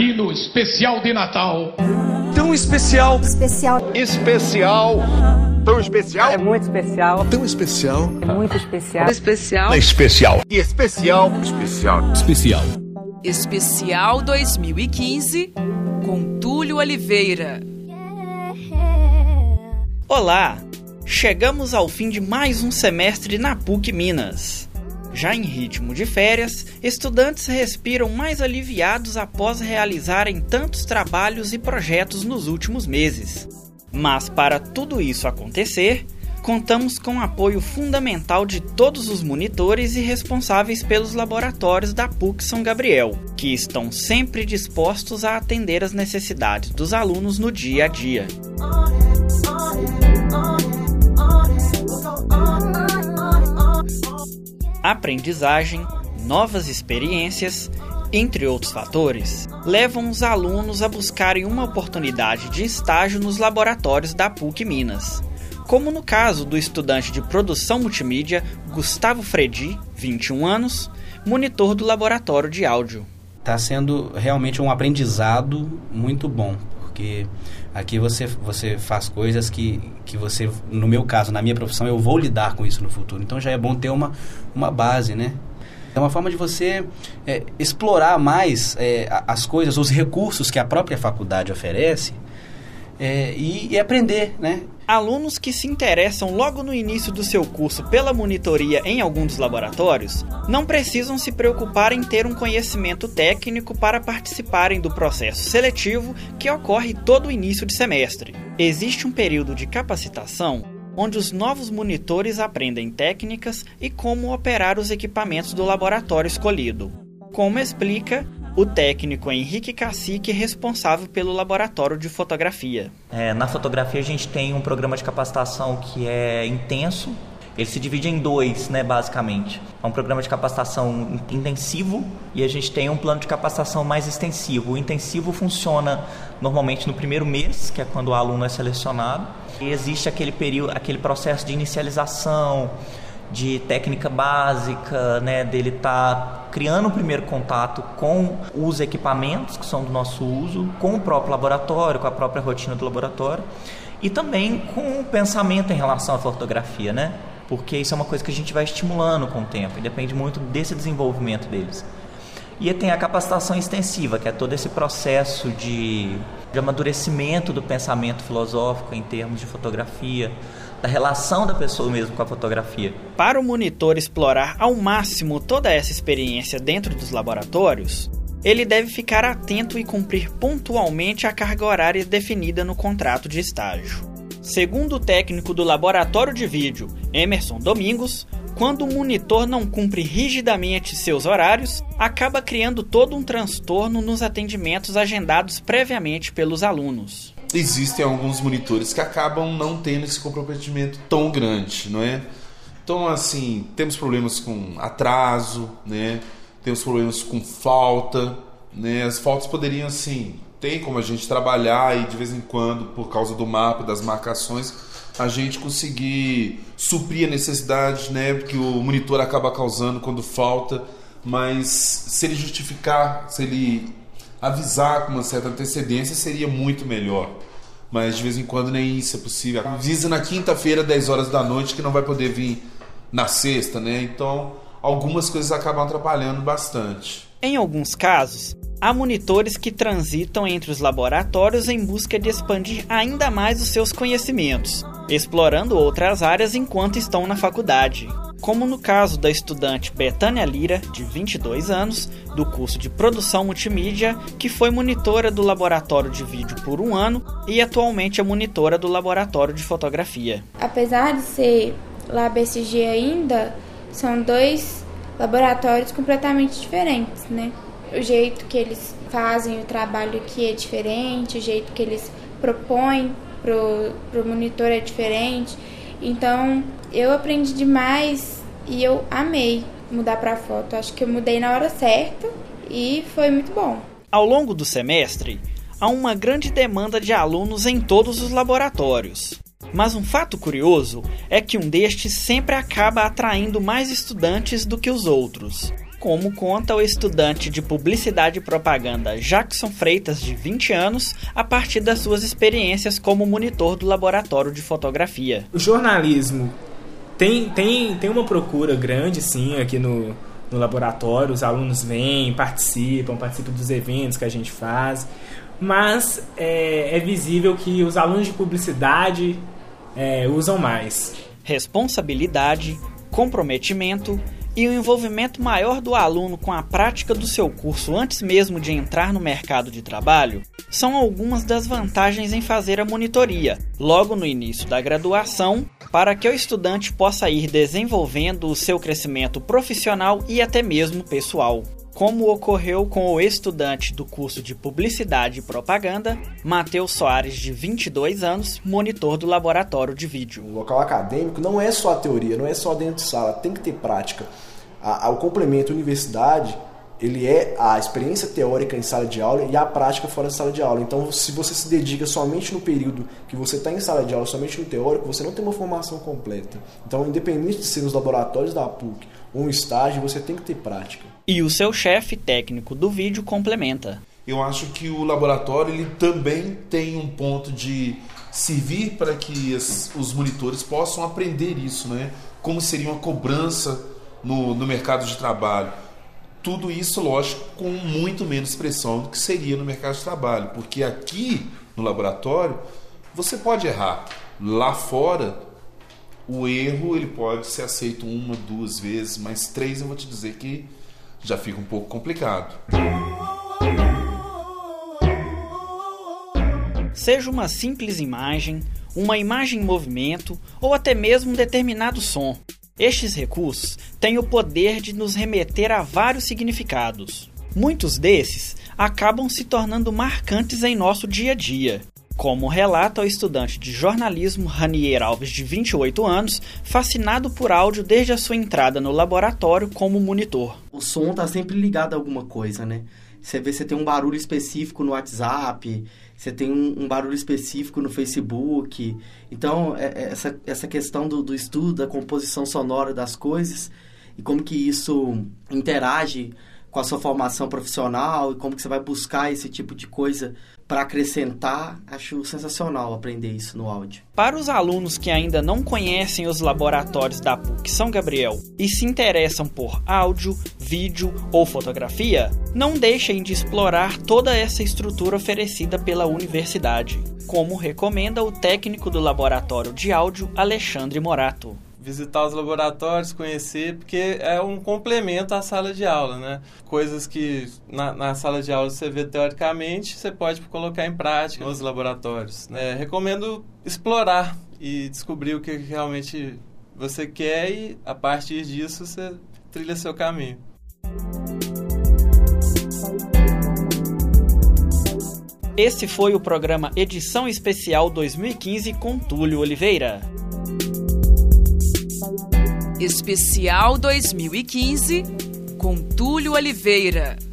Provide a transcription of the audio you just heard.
aqui no especial de Natal. Tão especial. Especial. Especial. Tão especial. É muito especial. Tão especial. É muito especial. Especial. É especial. E especial. Especial. Especial. Especial 2015 com Túlio Oliveira. Olá! Chegamos ao fim de mais um semestre na PUC Minas. Já em ritmo de férias, estudantes respiram mais aliviados após realizarem tantos trabalhos e projetos nos últimos meses. Mas para tudo isso acontecer, contamos com o apoio fundamental de todos os monitores e responsáveis pelos laboratórios da PUC São Gabriel, que estão sempre dispostos a atender as necessidades dos alunos no dia a dia. Aprendizagem, novas experiências, entre outros fatores, levam os alunos a buscarem uma oportunidade de estágio nos laboratórios da PUC Minas. Como no caso do estudante de produção multimídia Gustavo Fredi, 21 anos, monitor do laboratório de áudio. Está sendo realmente um aprendizado muito bom, porque aqui você, você faz coisas que, que você, no meu caso, na minha profissão, eu vou lidar com isso no futuro. Então já é bom ter uma, uma base, né? É uma forma de você é, explorar mais é, as coisas, os recursos que a própria faculdade oferece é, e, e, aprender, né? Alunos que se interessam logo no início do seu curso pela monitoria em algum dos laboratórios não precisam se preocupar em ter um conhecimento técnico para participarem do processo seletivo que ocorre todo o início de semestre. Existe um período de capacitação onde os novos monitores aprendem técnicas e como operar os equipamentos do laboratório escolhido. Como explica o técnico Henrique Cacique, responsável pelo laboratório de fotografia. É, na fotografia, a gente tem um programa de capacitação que é intenso. Ele se divide em dois, né, basicamente. É um programa de capacitação intensivo e a gente tem um plano de capacitação mais extensivo. O intensivo funciona normalmente no primeiro mês, que é quando o aluno é selecionado. E existe aquele período, aquele processo de inicialização, de técnica básica, né, dele tá criando o primeiro contato com os equipamentos que são do nosso uso, com o próprio laboratório, com a própria rotina do laboratório e também com o pensamento em relação à fotografia, né? Porque isso é uma coisa que a gente vai estimulando com o tempo e depende muito desse desenvolvimento deles. E tem a capacitação extensiva, que é todo esse processo de, de amadurecimento do pensamento filosófico em termos de fotografia, da relação da pessoa mesmo com a fotografia. Para o monitor explorar ao máximo toda essa experiência dentro dos laboratórios, ele deve ficar atento e cumprir pontualmente a carga horária definida no contrato de estágio. Segundo o técnico do laboratório de vídeo, Emerson Domingos, quando o monitor não cumpre rigidamente seus horários, acaba criando todo um transtorno nos atendimentos agendados previamente pelos alunos existem alguns monitores que acabam não tendo esse comprometimento tão grande, não é? Então, assim, temos problemas com atraso, né? Temos problemas com falta, né? As faltas poderiam, assim, tem como a gente trabalhar e de vez em quando, por causa do mapa, das marcações, a gente conseguir suprir a necessidade, né? Que o monitor acaba causando quando falta, mas se ele justificar, se ele avisar com uma certa antecedência seria muito melhor. Mas de vez em quando nem isso é possível. Avisa na quinta-feira, 10 horas da noite, que não vai poder vir na sexta, né? Então, algumas coisas acabam atrapalhando bastante. Em alguns casos, há monitores que transitam entre os laboratórios em busca de expandir ainda mais os seus conhecimentos, explorando outras áreas enquanto estão na faculdade como no caso da estudante Betânia Lira, de 22 anos, do curso de Produção Multimídia, que foi monitora do laboratório de vídeo por um ano e atualmente é monitora do laboratório de fotografia. Apesar de ser LabSG ainda, são dois laboratórios completamente diferentes, né? O jeito que eles fazem o trabalho aqui é diferente, o jeito que eles propõem pro, pro monitor é diferente. Então, eu aprendi demais e eu amei mudar para foto. Acho que eu mudei na hora certa e foi muito bom. Ao longo do semestre, há uma grande demanda de alunos em todos os laboratórios. Mas um fato curioso é que um destes sempre acaba atraindo mais estudantes do que os outros. Como conta o estudante de Publicidade e Propaganda Jackson Freitas, de 20 anos, a partir das suas experiências como monitor do laboratório de fotografia. O jornalismo tem, tem, tem uma procura grande, sim, aqui no, no laboratório. Os alunos vêm, participam, participam dos eventos que a gente faz. Mas é, é visível que os alunos de publicidade é, usam mais. Responsabilidade, comprometimento e o envolvimento maior do aluno com a prática do seu curso antes mesmo de entrar no mercado de trabalho são algumas das vantagens em fazer a monitoria, logo no início da graduação, para que o estudante possa ir desenvolvendo o seu crescimento profissional e até mesmo pessoal como ocorreu com o estudante do curso de Publicidade e Propaganda, Matheus Soares, de 22 anos, monitor do laboratório de vídeo. O local acadêmico não é só a teoria, não é só dentro de sala, tem que ter prática. O complemento universidade, ele é a experiência teórica em sala de aula e a prática fora da sala de aula. Então, se você se dedica somente no período que você está em sala de aula, somente no teórico, você não tem uma formação completa. Então, independente de ser nos laboratórios da PUC ou um estágio, você tem que ter prática. E o seu chefe técnico do vídeo complementa. Eu acho que o laboratório ele também tem um ponto de servir para que as, os monitores possam aprender isso, né? Como seria uma cobrança no, no mercado de trabalho. Tudo isso, lógico, com muito menos pressão do que seria no mercado de trabalho, porque aqui no laboratório você pode errar. Lá fora, o erro ele pode ser aceito uma, duas vezes, mas três eu vou te dizer que já fica um pouco complicado. Seja uma simples imagem, uma imagem em movimento ou até mesmo um determinado som. Estes recursos têm o poder de nos remeter a vários significados. Muitos desses acabam se tornando marcantes em nosso dia a dia, como relata o estudante de jornalismo Ranier Alves, de 28 anos, fascinado por áudio desde a sua entrada no laboratório como monitor. O som está sempre ligado a alguma coisa, né? Você vê, você tem um barulho específico no WhatsApp, você tem um, um barulho específico no Facebook. Então, é, é, essa, essa questão do, do estudo, da composição sonora das coisas e como que isso interage com a sua formação profissional e como que você vai buscar esse tipo de coisa para acrescentar, acho sensacional aprender isso no áudio. Para os alunos que ainda não conhecem os laboratórios da PUC São Gabriel e se interessam por áudio, vídeo ou fotografia, não deixem de explorar toda essa estrutura oferecida pela universidade, como recomenda o técnico do laboratório de áudio Alexandre Morato visitar os laboratórios, conhecer, porque é um complemento à sala de aula, né? Coisas que na, na sala de aula você vê teoricamente, você pode colocar em prática nos laboratórios. Né? Recomendo explorar e descobrir o que realmente você quer e a partir disso você trilha seu caminho. Esse foi o programa Edição Especial 2015 com Túlio Oliveira. Especial 2015 com Túlio Oliveira.